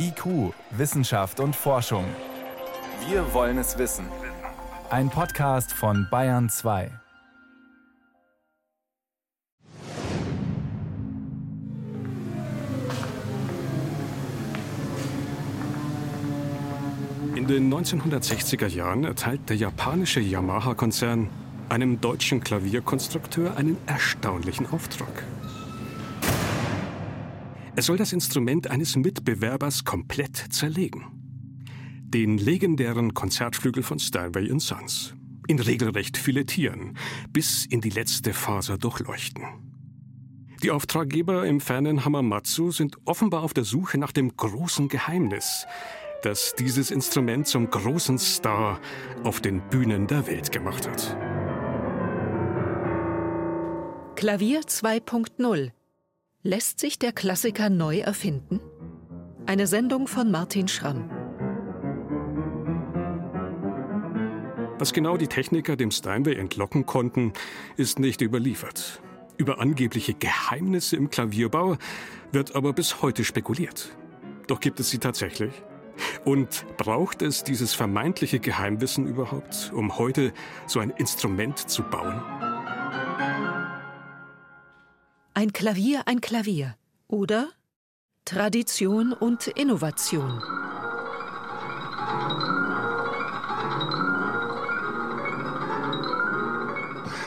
IQ, Wissenschaft und Forschung. Wir wollen es wissen. Ein Podcast von Bayern 2. In den 1960er Jahren erteilt der japanische Yamaha-Konzern einem deutschen Klavierkonstrukteur einen erstaunlichen Auftrag. Er soll das Instrument eines Mitbewerbers komplett zerlegen. Den legendären Konzertflügel von Steinway Sons. In regelrecht filetieren, bis in die letzte Faser durchleuchten. Die Auftraggeber im fernen Hamamatsu sind offenbar auf der Suche nach dem großen Geheimnis, das dieses Instrument zum großen Star auf den Bühnen der Welt gemacht hat. Klavier 2.0 Lässt sich der Klassiker neu erfinden? Eine Sendung von Martin Schramm. Was genau die Techniker dem Steinway entlocken konnten, ist nicht überliefert. Über angebliche Geheimnisse im Klavierbau wird aber bis heute spekuliert. Doch gibt es sie tatsächlich? Und braucht es dieses vermeintliche Geheimwissen überhaupt, um heute so ein Instrument zu bauen? Ein Klavier, ein Klavier. Oder Tradition und Innovation.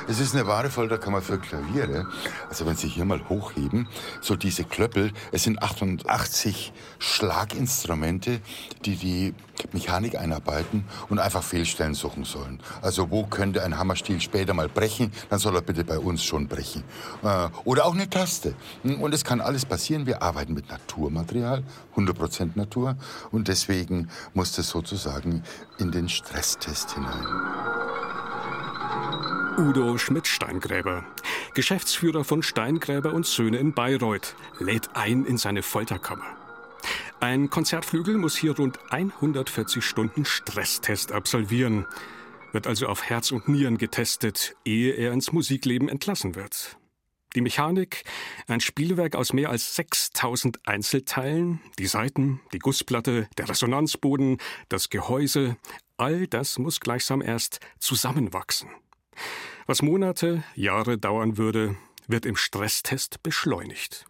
Es ist eine wahre Folterkammer für Klaviere. Also wenn Sie hier mal hochheben, so diese Klöppel, es sind 88 Schlaginstrumente, die die Mechanik einarbeiten und einfach Fehlstellen suchen sollen. Also wo könnte ein Hammerstiel später mal brechen, dann soll er bitte bei uns schon brechen. Äh, oder auch eine Taste. Und es kann alles passieren. Wir arbeiten mit Naturmaterial, 100% Natur. Und deswegen muss das sozusagen in den Stresstest hinein. Udo Schmidt-Steingräber, Geschäftsführer von Steingräber und Söhne in Bayreuth, lädt ein in seine Folterkammer. Ein Konzertflügel muss hier rund 140 Stunden Stresstest absolvieren, wird also auf Herz und Nieren getestet, ehe er ins Musikleben entlassen wird. Die Mechanik, ein Spielwerk aus mehr als 6000 Einzelteilen, die Saiten, die Gussplatte, der Resonanzboden, das Gehäuse, all das muss gleichsam erst zusammenwachsen. Was Monate, Jahre dauern würde, wird im Stresstest beschleunigt.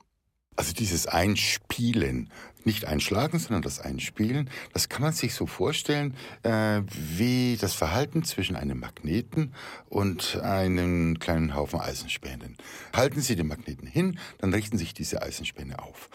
Also dieses Einspielen, nicht einschlagen, sondern das Einspielen, das kann man sich so vorstellen äh, wie das Verhalten zwischen einem Magneten und einem kleinen Haufen Eisenspänen. Halten Sie den Magneten hin, dann richten sich diese Eisenspäne auf.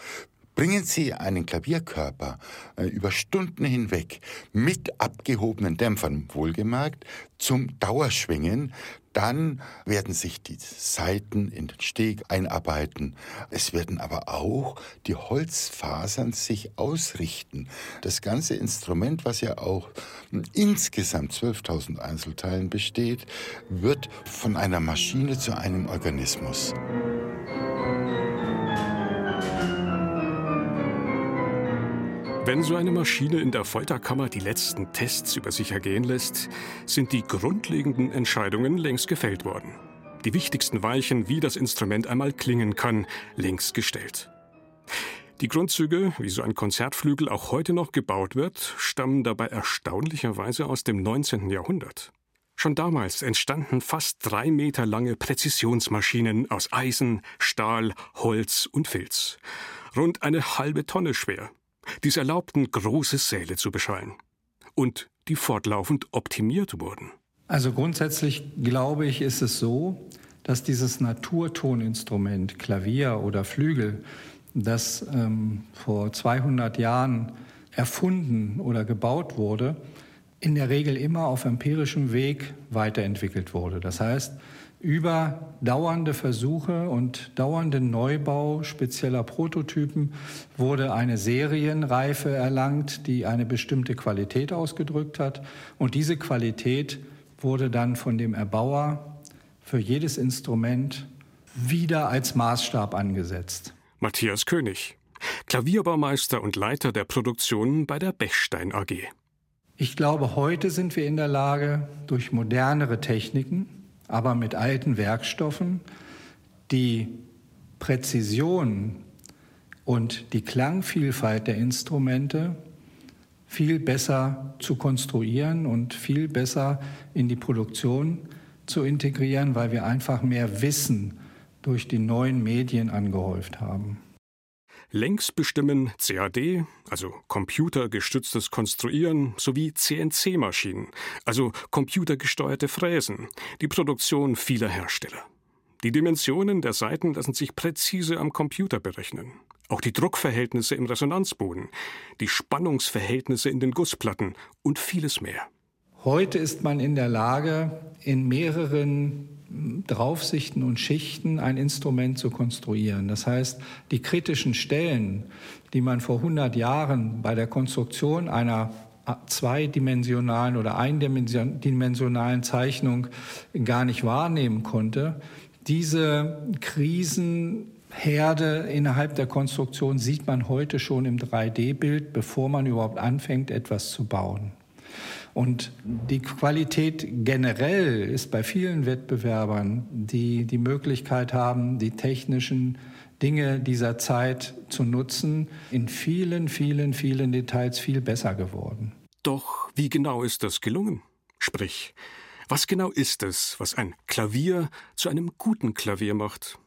Bringen Sie einen Klavierkörper äh, über Stunden hinweg mit abgehobenen Dämpfern, wohlgemerkt, zum Dauerschwingen, dann werden sich die Saiten in den Steg einarbeiten. Es werden aber auch die Holzfasern sich ausrichten. Das ganze Instrument, was ja auch insgesamt 12.000 Einzelteilen besteht, wird von einer Maschine zu einem Organismus. Wenn so eine Maschine in der Folterkammer die letzten Tests über sich ergehen lässt, sind die grundlegenden Entscheidungen längst gefällt worden. Die wichtigsten Weichen, wie das Instrument einmal klingen kann, längst gestellt. Die Grundzüge, wie so ein Konzertflügel auch heute noch gebaut wird, stammen dabei erstaunlicherweise aus dem 19. Jahrhundert. Schon damals entstanden fast drei Meter lange Präzisionsmaschinen aus Eisen, Stahl, Holz und Filz. Rund eine halbe Tonne schwer, dies erlaubten, große Säle zu beschallen. Und die fortlaufend optimiert wurden. Also grundsätzlich glaube ich, ist es so, dass dieses Naturtoninstrument, Klavier oder Flügel, das ähm, vor 200 Jahren erfunden oder gebaut wurde, in der Regel immer auf empirischem Weg weiterentwickelt wurde. Das heißt, über dauernde Versuche und dauernden Neubau spezieller Prototypen wurde eine Serienreife erlangt, die eine bestimmte Qualität ausgedrückt hat. Und diese Qualität wurde dann von dem Erbauer für jedes Instrument wieder als Maßstab angesetzt. Matthias König, Klavierbaumeister und Leiter der Produktion bei der Bechstein AG. Ich glaube, heute sind wir in der Lage, durch modernere Techniken, aber mit alten Werkstoffen die Präzision und die Klangvielfalt der Instrumente viel besser zu konstruieren und viel besser in die Produktion zu integrieren, weil wir einfach mehr Wissen durch die neuen Medien angehäuft haben. Längs bestimmen CAD, also computergestütztes Konstruieren, sowie CNC-Maschinen, also computergesteuerte Fräsen, die Produktion vieler Hersteller. Die Dimensionen der Seiten lassen sich präzise am Computer berechnen. Auch die Druckverhältnisse im Resonanzboden, die Spannungsverhältnisse in den Gussplatten und vieles mehr. Heute ist man in der Lage, in mehreren Draufsichten und Schichten ein Instrument zu konstruieren. Das heißt, die kritischen Stellen, die man vor 100 Jahren bei der Konstruktion einer zweidimensionalen oder eindimensionalen Zeichnung gar nicht wahrnehmen konnte, diese Krisenherde innerhalb der Konstruktion sieht man heute schon im 3D-Bild, bevor man überhaupt anfängt, etwas zu bauen. Und die Qualität generell ist bei vielen Wettbewerbern, die die Möglichkeit haben, die technischen Dinge dieser Zeit zu nutzen, in vielen, vielen, vielen Details viel besser geworden. Doch wie genau ist das gelungen? Sprich, was genau ist es, was ein Klavier zu einem guten Klavier macht?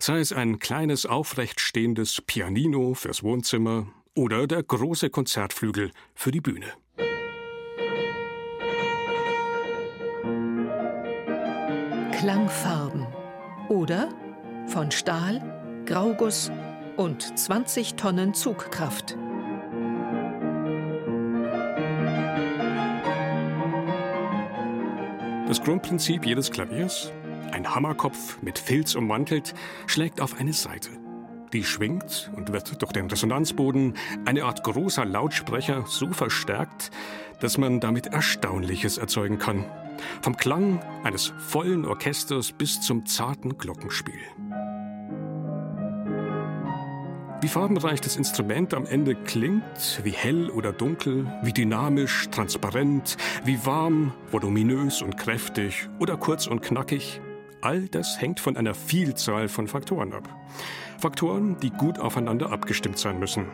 Sei es ein kleines aufrecht stehendes Pianino fürs Wohnzimmer oder der große Konzertflügel für die Bühne. Klangfarben oder von Stahl, Grauguss und 20 Tonnen Zugkraft. Das Grundprinzip jedes Klaviers, ein Hammerkopf mit Filz ummantelt, schlägt auf eine Seite. Die schwingt und wird durch den Resonanzboden, eine Art großer Lautsprecher, so verstärkt, dass man damit Erstaunliches erzeugen kann. Vom Klang eines vollen Orchesters bis zum zarten Glockenspiel. Wie farbenreich das Instrument am Ende klingt, wie hell oder dunkel, wie dynamisch, transparent, wie warm, voluminös und kräftig oder kurz und knackig, all das hängt von einer Vielzahl von Faktoren ab. Faktoren, die gut aufeinander abgestimmt sein müssen.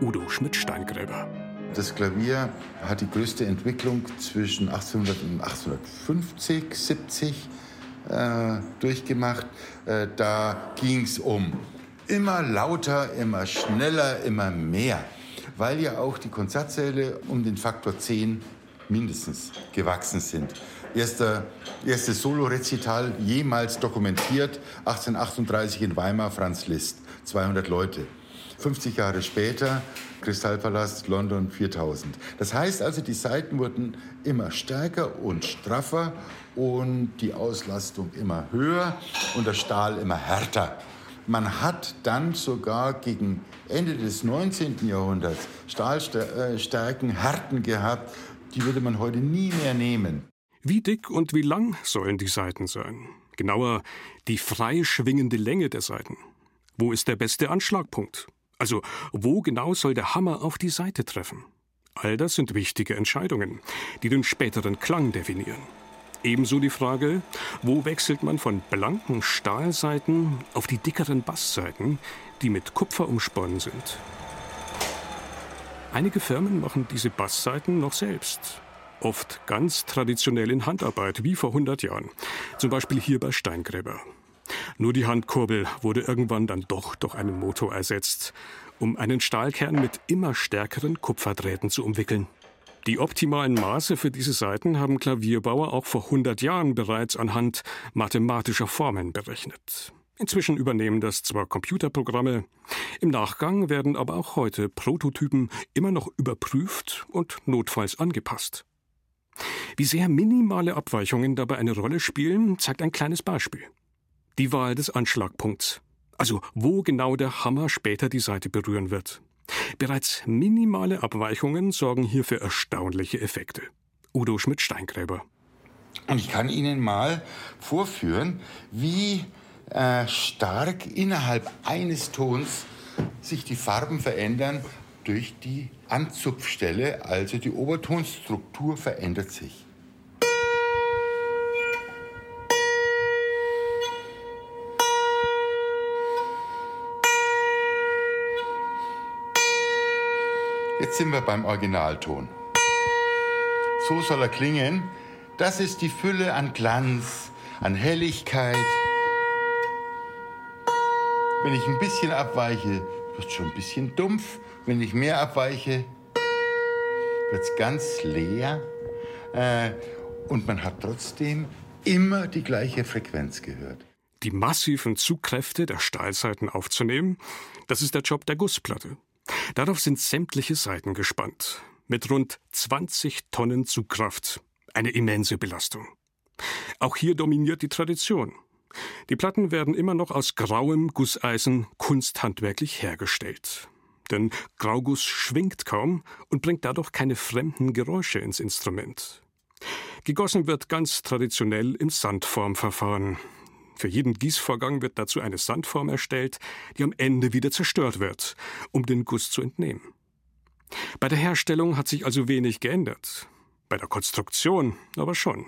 Udo Schmidt-Steingräber. Das Klavier hat die größte Entwicklung zwischen 1800 und 1850, 70 äh, durchgemacht. Äh, da ging es um immer lauter, immer schneller, immer mehr, weil ja auch die Konzertsäle um den Faktor 10 mindestens gewachsen sind. Erster, erstes Solo-Rezital jemals dokumentiert, 1838 in Weimar, Franz Liszt, 200 Leute. 50 Jahre später Kristallpalast London 4000. Das heißt also, die Seiten wurden immer stärker und straffer und die Auslastung immer höher und der Stahl immer härter. Man hat dann sogar gegen Ende des 19. Jahrhunderts Stahlstärken, Härten gehabt, die würde man heute nie mehr nehmen. Wie dick und wie lang sollen die Seiten sein? Genauer, die frei schwingende Länge der Seiten. Wo ist der beste Anschlagpunkt? Also, wo genau soll der Hammer auf die Seite treffen? All das sind wichtige Entscheidungen, die den späteren Klang definieren. Ebenso die Frage, wo wechselt man von blanken Stahlseiten auf die dickeren Bassseiten, die mit Kupfer umsponnen sind. Einige Firmen machen diese Bassseiten noch selbst. Oft ganz traditionell in Handarbeit, wie vor 100 Jahren. Zum Beispiel hier bei Steingräber. Nur die Handkurbel wurde irgendwann dann doch durch einen Motor ersetzt, um einen Stahlkern mit immer stärkeren Kupferdrähten zu umwickeln. Die optimalen Maße für diese Saiten haben Klavierbauer auch vor 100 Jahren bereits anhand mathematischer Formeln berechnet. Inzwischen übernehmen das zwar Computerprogramme, im Nachgang werden aber auch heute Prototypen immer noch überprüft und notfalls angepasst. Wie sehr minimale Abweichungen dabei eine Rolle spielen, zeigt ein kleines Beispiel die Wahl des Anschlagpunkts, also wo genau der Hammer später die Seite berühren wird. Bereits minimale Abweichungen sorgen hier für erstaunliche Effekte. Udo Schmidt-Steingräber. Und ich kann Ihnen mal vorführen, wie äh, stark innerhalb eines Tons sich die Farben verändern durch die Anzupfstelle, also die Obertonstruktur verändert sich. Jetzt sind wir beim Originalton. So soll er klingen. Das ist die Fülle an Glanz, an Helligkeit. Wenn ich ein bisschen abweiche, wird es schon ein bisschen dumpf. Wenn ich mehr abweiche, wird es ganz leer. Äh, und man hat trotzdem immer die gleiche Frequenz gehört. Die massiven Zugkräfte der Stahlseiten aufzunehmen, das ist der Job der Gussplatte. Darauf sind sämtliche Seiten gespannt. Mit rund 20 Tonnen Zugkraft. Eine immense Belastung. Auch hier dominiert die Tradition. Die Platten werden immer noch aus grauem Gusseisen kunsthandwerklich hergestellt. Denn Grauguss schwingt kaum und bringt dadurch keine fremden Geräusche ins Instrument. Gegossen wird ganz traditionell im Sandformverfahren. Für jeden Gießvorgang wird dazu eine Sandform erstellt, die am Ende wieder zerstört wird, um den Guss zu entnehmen. Bei der Herstellung hat sich also wenig geändert. Bei der Konstruktion aber schon.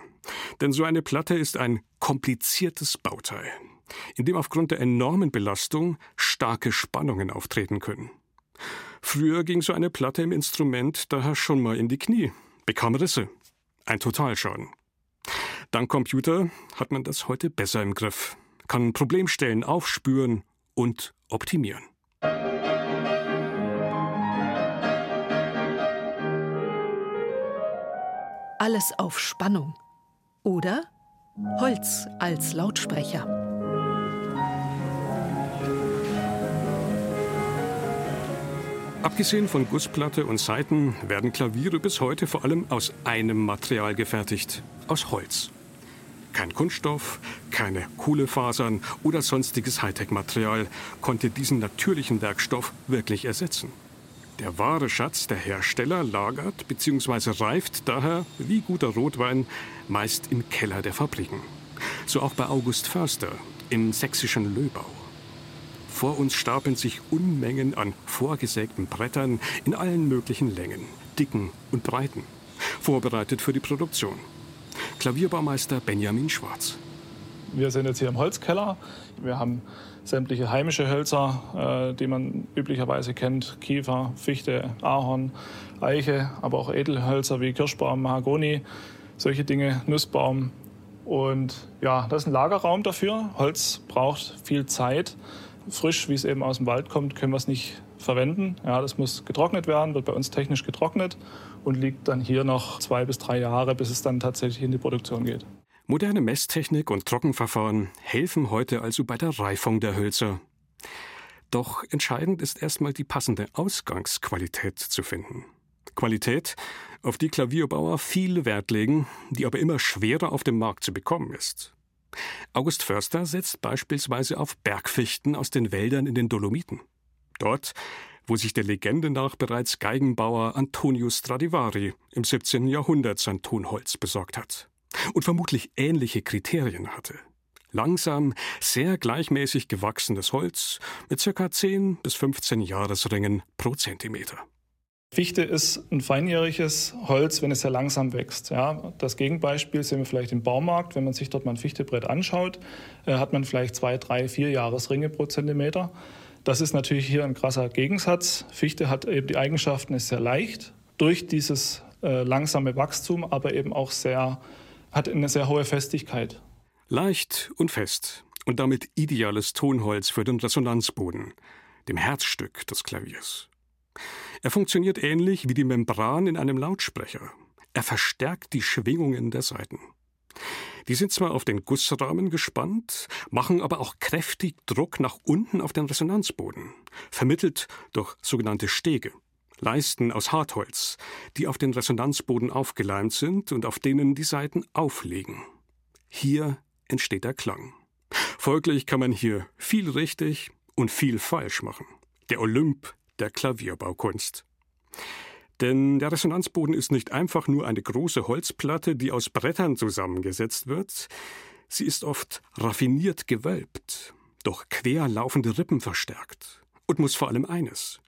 Denn so eine Platte ist ein kompliziertes Bauteil, in dem aufgrund der enormen Belastung starke Spannungen auftreten können. Früher ging so eine Platte im Instrument daher schon mal in die Knie, bekam Risse. Ein Totalschaden. Dank Computer hat man das heute besser im Griff, kann Problemstellen aufspüren und optimieren. Alles auf Spannung. Oder Holz als Lautsprecher. Abgesehen von Gussplatte und Saiten werden Klaviere bis heute vor allem aus einem Material gefertigt, aus Holz. Kein Kunststoff, keine Kohlefasern oder sonstiges Hightech-Material konnte diesen natürlichen Werkstoff wirklich ersetzen. Der wahre Schatz der Hersteller lagert bzw. reift daher, wie guter Rotwein, meist im Keller der Fabriken. So auch bei August Förster im sächsischen Löbau. Vor uns stapeln sich Unmengen an vorgesägten Brettern in allen möglichen Längen, Dicken und Breiten, vorbereitet für die Produktion. Klavierbaumeister Benjamin Schwarz. Wir sind jetzt hier im Holzkeller. Wir haben sämtliche heimische Hölzer, äh, die man üblicherweise kennt. Kiefer, Fichte, Ahorn, Eiche, aber auch Edelhölzer wie Kirschbaum, Mahagoni, solche Dinge, Nussbaum. Und ja, das ist ein Lagerraum dafür. Holz braucht viel Zeit. Frisch, wie es eben aus dem Wald kommt, können wir es nicht verwenden. Ja, das muss getrocknet werden, wird bei uns technisch getrocknet und liegt dann hier noch zwei bis drei Jahre, bis es dann tatsächlich in die Produktion geht. Moderne Messtechnik und Trockenverfahren helfen heute also bei der Reifung der Hölzer. Doch entscheidend ist erstmal die passende Ausgangsqualität zu finden. Qualität, auf die Klavierbauer viel Wert legen, die aber immer schwerer auf dem Markt zu bekommen ist. August Förster setzt beispielsweise auf Bergfichten aus den Wäldern in den Dolomiten. Dort, wo sich der Legende nach bereits Geigenbauer Antonio Stradivari im 17. Jahrhundert sein Tonholz besorgt hat und vermutlich ähnliche Kriterien hatte. Langsam, sehr gleichmäßig gewachsenes Holz mit ca. 10 bis 15 Jahresringen pro Zentimeter. Fichte ist ein feinjähriges Holz, wenn es sehr langsam wächst. Ja, das Gegenbeispiel sehen wir vielleicht im Baumarkt. Wenn man sich dort mal ein Fichtebrett anschaut, äh, hat man vielleicht zwei, drei, vier Jahresringe pro Zentimeter. Das ist natürlich hier ein krasser Gegensatz. Fichte hat eben die Eigenschaften, ist sehr leicht durch dieses äh, langsame Wachstum, aber eben auch sehr, hat eine sehr hohe Festigkeit. Leicht und fest und damit ideales Tonholz für den Resonanzboden, dem Herzstück des Klaviers. Er funktioniert ähnlich wie die Membran in einem Lautsprecher. Er verstärkt die Schwingungen der Saiten. Die sind zwar auf den Gussrahmen gespannt, machen aber auch kräftig Druck nach unten auf den Resonanzboden, vermittelt durch sogenannte Stege, Leisten aus Hartholz, die auf den Resonanzboden aufgeleimt sind und auf denen die Saiten auflegen. Hier entsteht der Klang. Folglich kann man hier viel richtig und viel falsch machen. Der Olymp der Klavierbaukunst. Denn der Resonanzboden ist nicht einfach nur eine große Holzplatte, die aus Brettern zusammengesetzt wird, sie ist oft raffiniert gewölbt, durch quer laufende Rippen verstärkt und muss vor allem eines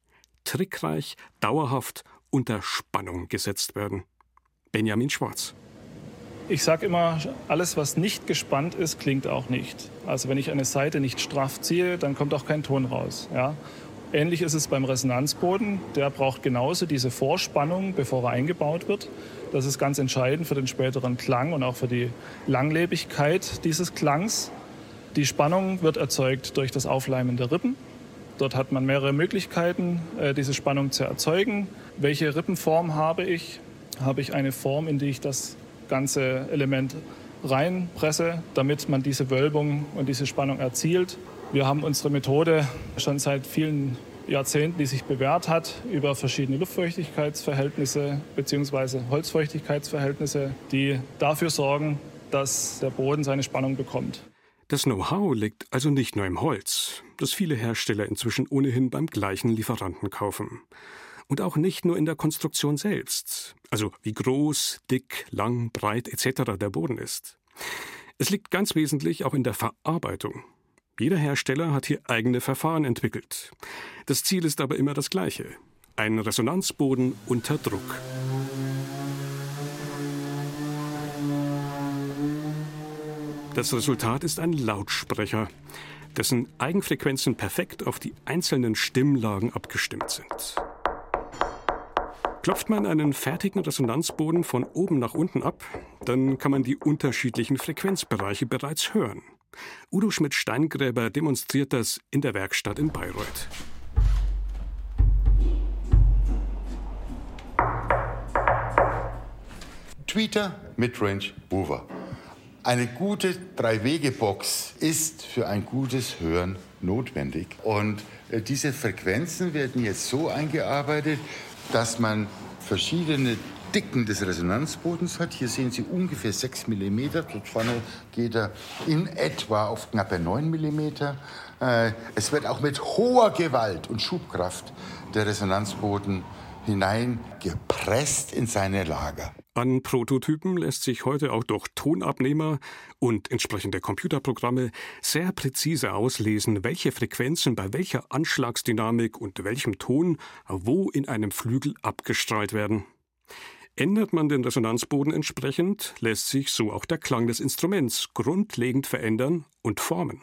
trickreich, dauerhaft unter Spannung gesetzt werden. Benjamin Schwarz. Ich sage immer, alles, was nicht gespannt ist, klingt auch nicht. Also wenn ich eine Seite nicht straff ziehe, dann kommt auch kein Ton raus. Ja? Ähnlich ist es beim Resonanzboden. Der braucht genauso diese Vorspannung, bevor er eingebaut wird. Das ist ganz entscheidend für den späteren Klang und auch für die Langlebigkeit dieses Klangs. Die Spannung wird erzeugt durch das Aufleimen der Rippen. Dort hat man mehrere Möglichkeiten, äh, diese Spannung zu erzeugen. Welche Rippenform habe ich? Habe ich eine Form, in die ich das ganze Element reinpresse, damit man diese Wölbung und diese Spannung erzielt? Wir haben unsere Methode schon seit vielen Jahrzehnten, die sich bewährt hat, über verschiedene Luftfeuchtigkeitsverhältnisse bzw. Holzfeuchtigkeitsverhältnisse, die dafür sorgen, dass der Boden seine Spannung bekommt. Das Know-how liegt also nicht nur im Holz, das viele Hersteller inzwischen ohnehin beim gleichen Lieferanten kaufen. Und auch nicht nur in der Konstruktion selbst, also wie groß, dick, lang, breit etc. der Boden ist. Es liegt ganz wesentlich auch in der Verarbeitung, jeder Hersteller hat hier eigene Verfahren entwickelt. Das Ziel ist aber immer das gleiche. Ein Resonanzboden unter Druck. Das Resultat ist ein Lautsprecher, dessen Eigenfrequenzen perfekt auf die einzelnen Stimmlagen abgestimmt sind. Klopft man einen fertigen Resonanzboden von oben nach unten ab, dann kann man die unterschiedlichen Frequenzbereiche bereits hören. Udo Schmidt-Steingräber demonstriert das in der Werkstatt in Bayreuth. Tweeter Midrange Mover. Eine gute Drei-Wege-Box ist für ein gutes Hören notwendig. Und äh, diese Frequenzen werden jetzt so eingearbeitet, dass man verschiedene Dicken des Resonanzbodens hat. Hier sehen Sie ungefähr 6 mm. Dort vorne geht er in etwa auf knappe 9 mm. Äh, es wird auch mit hoher Gewalt und Schubkraft der Resonanzboden hineingepresst in seine Lager. An Prototypen lässt sich heute auch durch Tonabnehmer und entsprechende Computerprogramme sehr präzise auslesen, welche Frequenzen bei welcher Anschlagsdynamik und welchem Ton wo in einem Flügel abgestrahlt werden. Ändert man den Resonanzboden entsprechend, lässt sich so auch der Klang des Instruments grundlegend verändern und formen.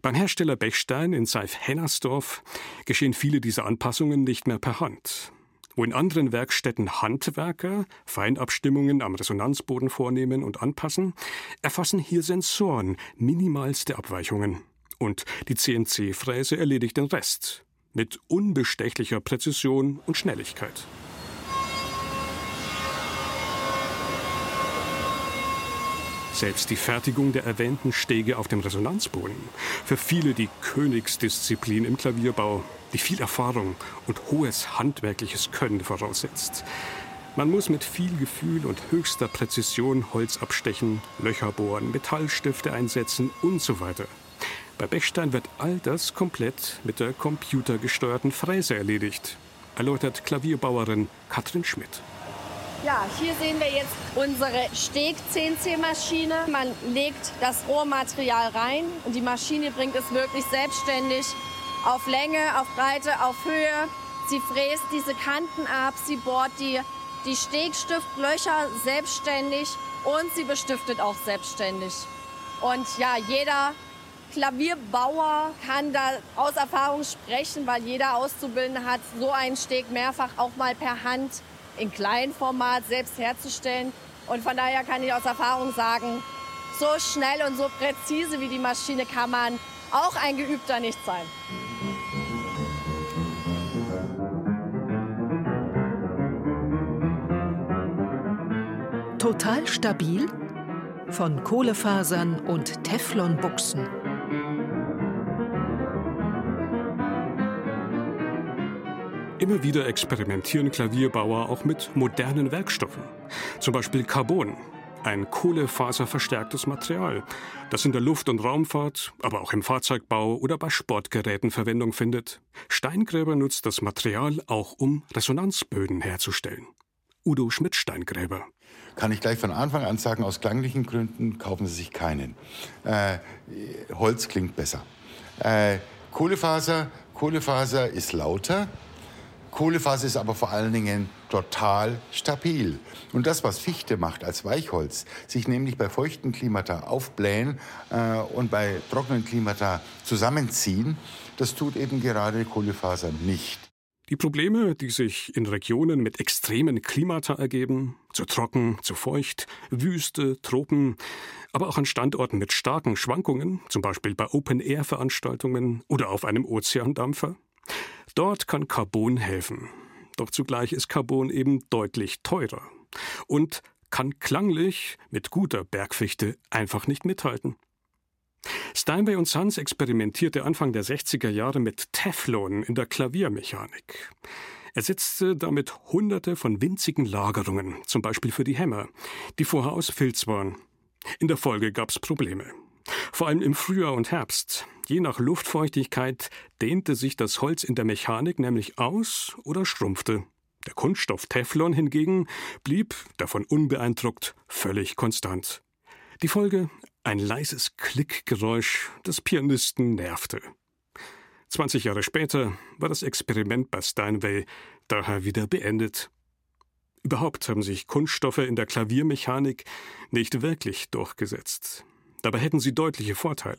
Beim Hersteller Bechstein in Seif-Hennersdorf geschehen viele dieser Anpassungen nicht mehr per Hand. Wo in anderen Werkstätten Handwerker Feinabstimmungen am Resonanzboden vornehmen und anpassen, erfassen hier Sensoren minimalste Abweichungen. Und die CNC-Fräse erledigt den Rest mit unbestechlicher Präzision und Schnelligkeit. Selbst die Fertigung der erwähnten Stege auf dem Resonanzboden, für viele die Königsdisziplin im Klavierbau, die viel Erfahrung und hohes handwerkliches Können voraussetzt. Man muss mit viel Gefühl und höchster Präzision Holz abstechen, Löcher bohren, Metallstifte einsetzen und so weiter. Bei Bechstein wird all das komplett mit der computergesteuerten Fräse erledigt, erläutert Klavierbauerin Katrin Schmidt. Ja, hier sehen wir jetzt unsere Steg-CNC-Maschine. Man legt das Rohmaterial rein und die Maschine bringt es wirklich selbstständig auf Länge, auf Breite, auf Höhe. Sie fräst diese Kanten ab, sie bohrt die, die Stegstiftlöcher selbstständig und sie bestiftet auch selbstständig. Und ja, jeder Klavierbauer kann da aus Erfahrung sprechen, weil jeder Auszubildende hat so einen Steg mehrfach auch mal per Hand in Kleinformat selbst herzustellen. Und von daher kann ich aus Erfahrung sagen, so schnell und so präzise wie die Maschine kann man auch ein Geübter nicht sein. Total stabil? Von Kohlefasern und Teflonbuchsen. Immer wieder experimentieren Klavierbauer auch mit modernen Werkstoffen. Zum Beispiel Carbon, ein kohlefaserverstärktes Material, das in der Luft- und Raumfahrt, aber auch im Fahrzeugbau oder bei Sportgeräten Verwendung findet. Steingräber nutzt das Material auch, um Resonanzböden herzustellen. Udo Schmidt-Steingräber. Kann ich gleich von Anfang an sagen, aus klanglichen Gründen kaufen Sie sich keinen. Äh, Holz klingt besser. Äh, Kohlefaser, Kohlefaser ist lauter, Kohlefaser ist aber vor allen Dingen total stabil. Und das, was Fichte macht als Weichholz, sich nämlich bei feuchten Klimata aufblähen äh, und bei trockenen Klimata zusammenziehen, das tut eben gerade Kohlefaser nicht. Die Probleme, die sich in Regionen mit extremen Klimata ergeben, zu trocken, zu feucht, Wüste, Tropen, aber auch an Standorten mit starken Schwankungen, zum Beispiel bei Open-Air-Veranstaltungen oder auf einem Ozeandampfer, Dort kann Carbon helfen. Doch zugleich ist Carbon eben deutlich teurer und kann klanglich mit guter Bergfichte einfach nicht mithalten. Steinway und Sons experimentierte Anfang der 60er Jahre mit Teflon in der Klaviermechanik. Er setzte damit hunderte von winzigen Lagerungen, zum Beispiel für die Hämmer, die vorher aus Filz waren. In der Folge gab es Probleme. Vor allem im Frühjahr und Herbst. Je nach Luftfeuchtigkeit dehnte sich das Holz in der Mechanik nämlich aus oder schrumpfte. Der Kunststoff Teflon hingegen blieb, davon unbeeindruckt, völlig konstant. Die Folge ein leises Klickgeräusch, das Pianisten nervte. 20 Jahre später war das Experiment bei Steinway daher wieder beendet. Überhaupt haben sich Kunststoffe in der Klaviermechanik nicht wirklich durchgesetzt. Dabei hätten sie deutliche Vorteile.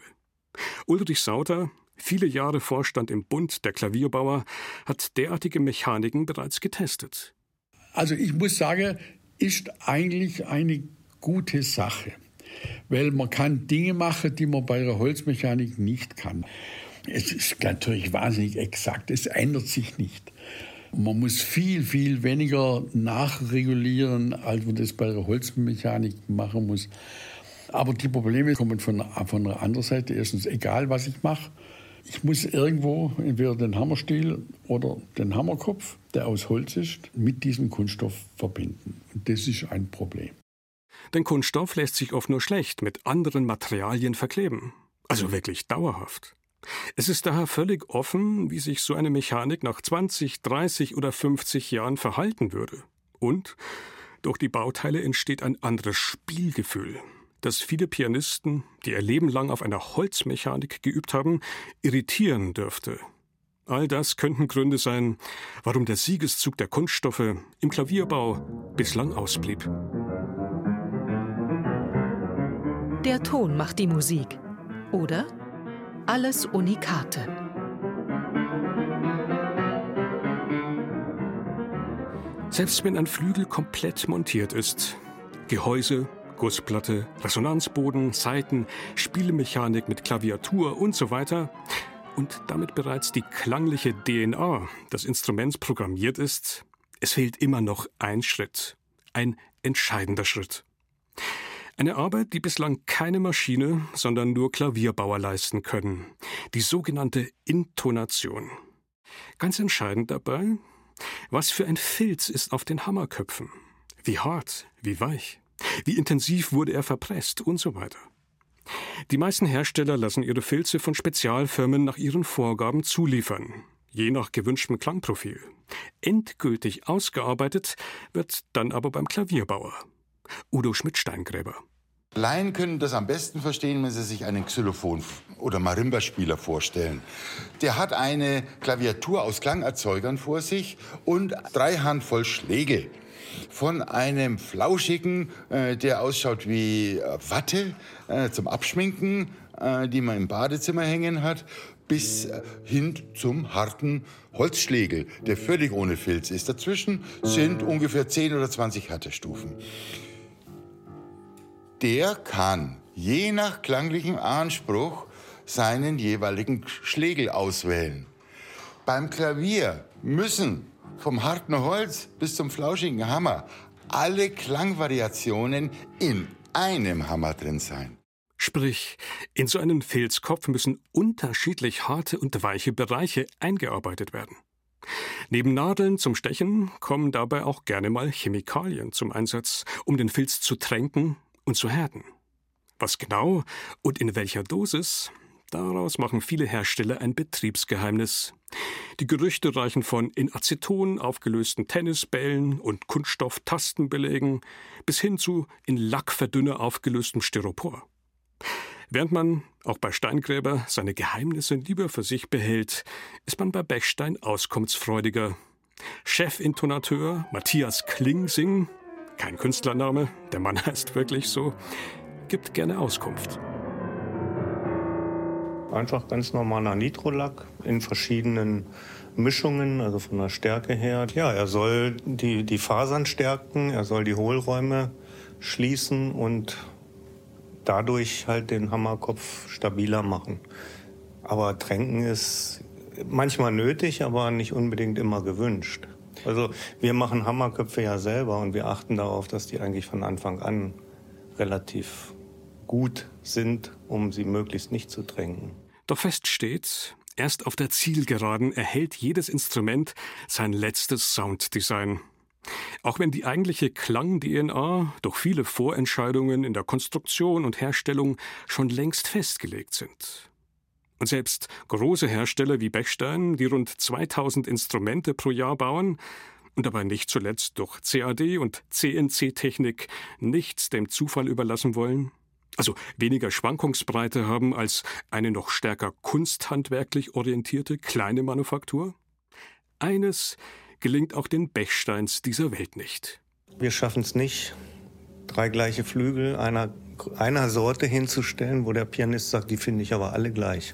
Ulrich Sauter, viele Jahre Vorstand im Bund der Klavierbauer, hat derartige Mechaniken bereits getestet. Also ich muss sagen, ist eigentlich eine gute Sache, weil man kann Dinge machen, die man bei der Holzmechanik nicht kann. Es ist natürlich wahnsinnig exakt, es ändert sich nicht. Man muss viel, viel weniger nachregulieren, als man das bei der Holzmechanik machen muss. Aber die Probleme kommen von, von einer anderen Seite. Erstens, egal was ich mache, ich muss irgendwo entweder den Hammerstiel oder den Hammerkopf, der aus Holz ist, mit diesem Kunststoff verbinden. Und das ist ein Problem. Denn Kunststoff lässt sich oft nur schlecht mit anderen Materialien verkleben. Also wirklich dauerhaft. Es ist daher völlig offen, wie sich so eine Mechanik nach 20, 30 oder 50 Jahren verhalten würde. Und durch die Bauteile entsteht ein anderes Spielgefühl, das viele Pianisten, die ihr Leben lang auf einer Holzmechanik geübt haben, irritieren dürfte. All das könnten Gründe sein, warum der Siegeszug der Kunststoffe im Klavierbau bislang ausblieb. Der Ton macht die Musik. Oder alles Unikate. Selbst wenn ein Flügel komplett montiert ist, Gehäuse, Gussplatte, Resonanzboden, Saiten, Spielmechanik mit Klaviatur und so weiter und damit bereits die klangliche DNA des Instruments programmiert ist, es fehlt immer noch ein Schritt, ein entscheidender Schritt. Eine Arbeit, die bislang keine Maschine, sondern nur Klavierbauer leisten können. Die sogenannte Intonation. Ganz entscheidend dabei, was für ein Filz ist auf den Hammerköpfen. Wie hart, wie weich. Wie intensiv wurde er verpresst und so weiter. Die meisten Hersteller lassen ihre Filze von Spezialfirmen nach ihren Vorgaben zuliefern, je nach gewünschtem Klangprofil. Endgültig ausgearbeitet wird dann aber beim Klavierbauer. Udo Schmidt-Steingräber. Laien können das am besten verstehen, wenn sie sich einen Xylophon- oder Marimba-Spieler vorstellen. Der hat eine Klaviatur aus Klangerzeugern vor sich und drei Handvoll Schläge von einem flauschigen, äh, der ausschaut wie äh, Watte äh, zum Abschminken, äh, die man im Badezimmer hängen hat, bis äh, hin zum harten Holzschlegel, der völlig ohne Filz ist. Dazwischen sind ungefähr 10 oder 20 Härtestufen. Der kann je nach klanglichem Anspruch seinen jeweiligen Schlegel auswählen. Beim Klavier müssen vom harten Holz bis zum flauschigen Hammer, alle Klangvariationen in einem Hammer drin sein. Sprich, in so einen Filzkopf müssen unterschiedlich harte und weiche Bereiche eingearbeitet werden. Neben Nadeln zum Stechen kommen dabei auch gerne mal Chemikalien zum Einsatz, um den Filz zu tränken und zu härten. Was genau und in welcher Dosis, Daraus machen viele Hersteller ein Betriebsgeheimnis. Die Gerüchte reichen von in Aceton aufgelösten Tennisbällen und Kunststofftastenbelägen bis hin zu in Lackverdünner aufgelöstem Styropor. Während man, auch bei Steingräber, seine Geheimnisse lieber für sich behält, ist man bei Bechstein auskunftsfreudiger. Chefintonateur Matthias Klingsing, kein Künstlername, der Mann heißt wirklich so, gibt gerne Auskunft. Einfach ganz normaler Nitrolack in verschiedenen Mischungen, also von der Stärke her. Ja, er soll die, die Fasern stärken, er soll die Hohlräume schließen und dadurch halt den Hammerkopf stabiler machen. Aber Tränken ist manchmal nötig, aber nicht unbedingt immer gewünscht. Also wir machen Hammerköpfe ja selber und wir achten darauf, dass die eigentlich von Anfang an relativ gut sind, um sie möglichst nicht zu tränken. Doch fest steht, erst auf der Zielgeraden erhält jedes Instrument sein letztes Sounddesign. Auch wenn die eigentliche Klang-DNA durch viele Vorentscheidungen in der Konstruktion und Herstellung schon längst festgelegt sind. Und selbst große Hersteller wie Bechstein, die rund 2000 Instrumente pro Jahr bauen und dabei nicht zuletzt durch CAD und CNC-Technik nichts dem Zufall überlassen wollen, also weniger Schwankungsbreite haben als eine noch stärker kunsthandwerklich orientierte kleine Manufaktur? Eines gelingt auch den Bechsteins dieser Welt nicht. Wir schaffen es nicht, drei gleiche Flügel einer, einer Sorte hinzustellen, wo der Pianist sagt, die finde ich aber alle gleich.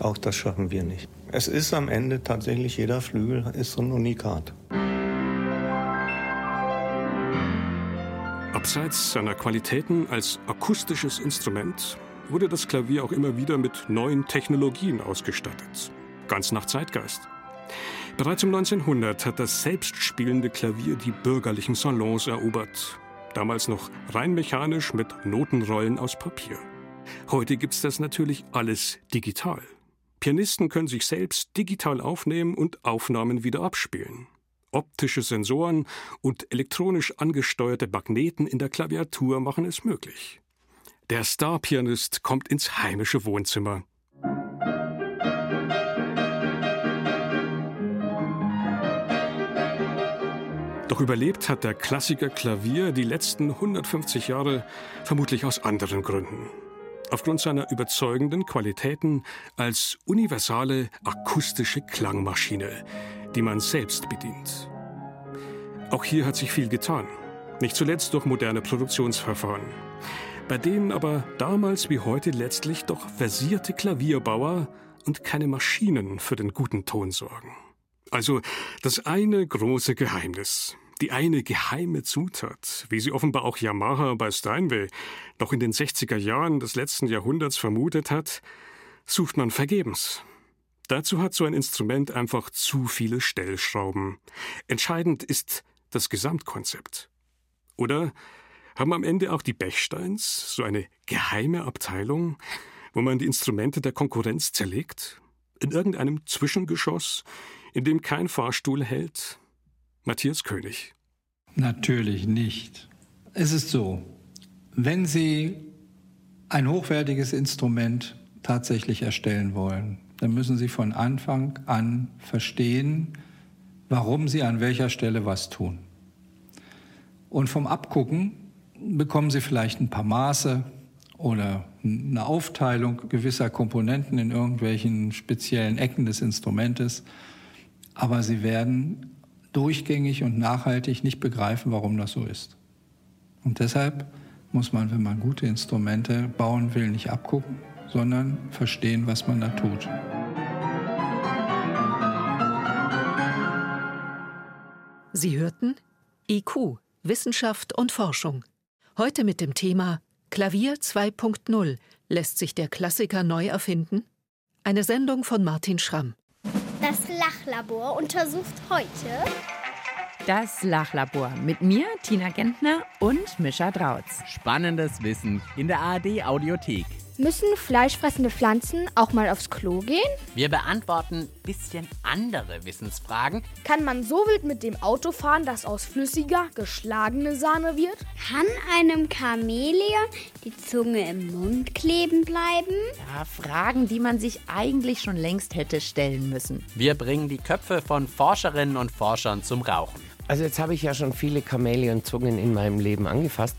Auch das schaffen wir nicht. Es ist am Ende tatsächlich jeder Flügel ist so ein Unikat. Abseits seiner Qualitäten als akustisches Instrument wurde das Klavier auch immer wieder mit neuen Technologien ausgestattet. Ganz nach Zeitgeist. Bereits um 1900 hat das selbstspielende Klavier die bürgerlichen Salons erobert. Damals noch rein mechanisch mit Notenrollen aus Papier. Heute gibt's das natürlich alles digital. Pianisten können sich selbst digital aufnehmen und Aufnahmen wieder abspielen. Optische Sensoren und elektronisch angesteuerte Magneten in der Klaviatur machen es möglich. Der Star-Pianist kommt ins heimische Wohnzimmer. Doch überlebt hat der Klassiker Klavier die letzten 150 Jahre vermutlich aus anderen Gründen. Aufgrund seiner überzeugenden Qualitäten als universale akustische Klangmaschine, die man selbst bedient. Auch hier hat sich viel getan, nicht zuletzt durch moderne Produktionsverfahren, bei denen aber damals wie heute letztlich doch versierte Klavierbauer und keine Maschinen für den guten Ton sorgen. Also das eine große Geheimnis, die eine geheime Zutat, wie sie offenbar auch Yamaha bei Steinway noch in den 60er Jahren des letzten Jahrhunderts vermutet hat, sucht man vergebens. Dazu hat so ein Instrument einfach zu viele Stellschrauben. Entscheidend ist das Gesamtkonzept. Oder haben am Ende auch die Bechsteins so eine geheime Abteilung, wo man die Instrumente der Konkurrenz zerlegt? In irgendeinem Zwischengeschoss, in dem kein Fahrstuhl hält? Matthias König. Natürlich nicht. Es ist so, wenn Sie ein hochwertiges Instrument tatsächlich erstellen wollen, dann müssen Sie von Anfang an verstehen, warum Sie an welcher Stelle was tun. Und vom Abgucken bekommen Sie vielleicht ein paar Maße oder eine Aufteilung gewisser Komponenten in irgendwelchen speziellen Ecken des Instrumentes, aber Sie werden durchgängig und nachhaltig nicht begreifen, warum das so ist. Und deshalb muss man, wenn man gute Instrumente bauen will, nicht abgucken, sondern verstehen, was man da tut. Sie hörten IQ, Wissenschaft und Forschung. Heute mit dem Thema Klavier 2.0. Lässt sich der Klassiker neu erfinden? Eine Sendung von Martin Schramm. Das Lachlabor untersucht heute das Lachlabor mit mir, Tina Gentner und Mischa Drautz. Spannendes Wissen in der ARD Audiothek. Müssen fleischfressende Pflanzen auch mal aufs Klo gehen? Wir beantworten bisschen andere Wissensfragen. Kann man so wild mit dem Auto fahren, dass aus flüssiger, geschlagene Sahne wird? Kann einem Chamäleon die Zunge im Mund kleben bleiben? Ja, Fragen, die man sich eigentlich schon längst hätte stellen müssen. Wir bringen die Köpfe von Forscherinnen und Forschern zum Rauchen. Also jetzt habe ich ja schon viele Chamäleon-Zungen in meinem Leben angefasst.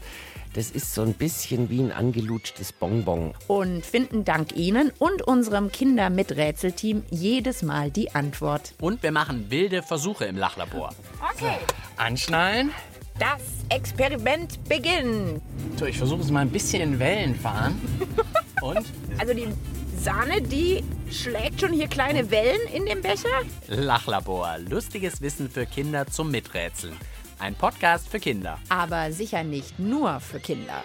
Das ist so ein bisschen wie ein angelutschtes Bonbon. Und finden dank Ihnen und unserem Kinder-Miträtselteam jedes Mal die Antwort. Und wir machen wilde Versuche im Lachlabor. Okay. Anschnallen. Das Experiment beginnt. So, ich versuche es mal ein bisschen in Wellen fahren. Und? Also die Sahne, die schlägt schon hier kleine Wellen in dem Becher. Lachlabor. Lustiges Wissen für Kinder zum Miträtseln. Ein Podcast für Kinder. Aber sicher nicht nur für Kinder.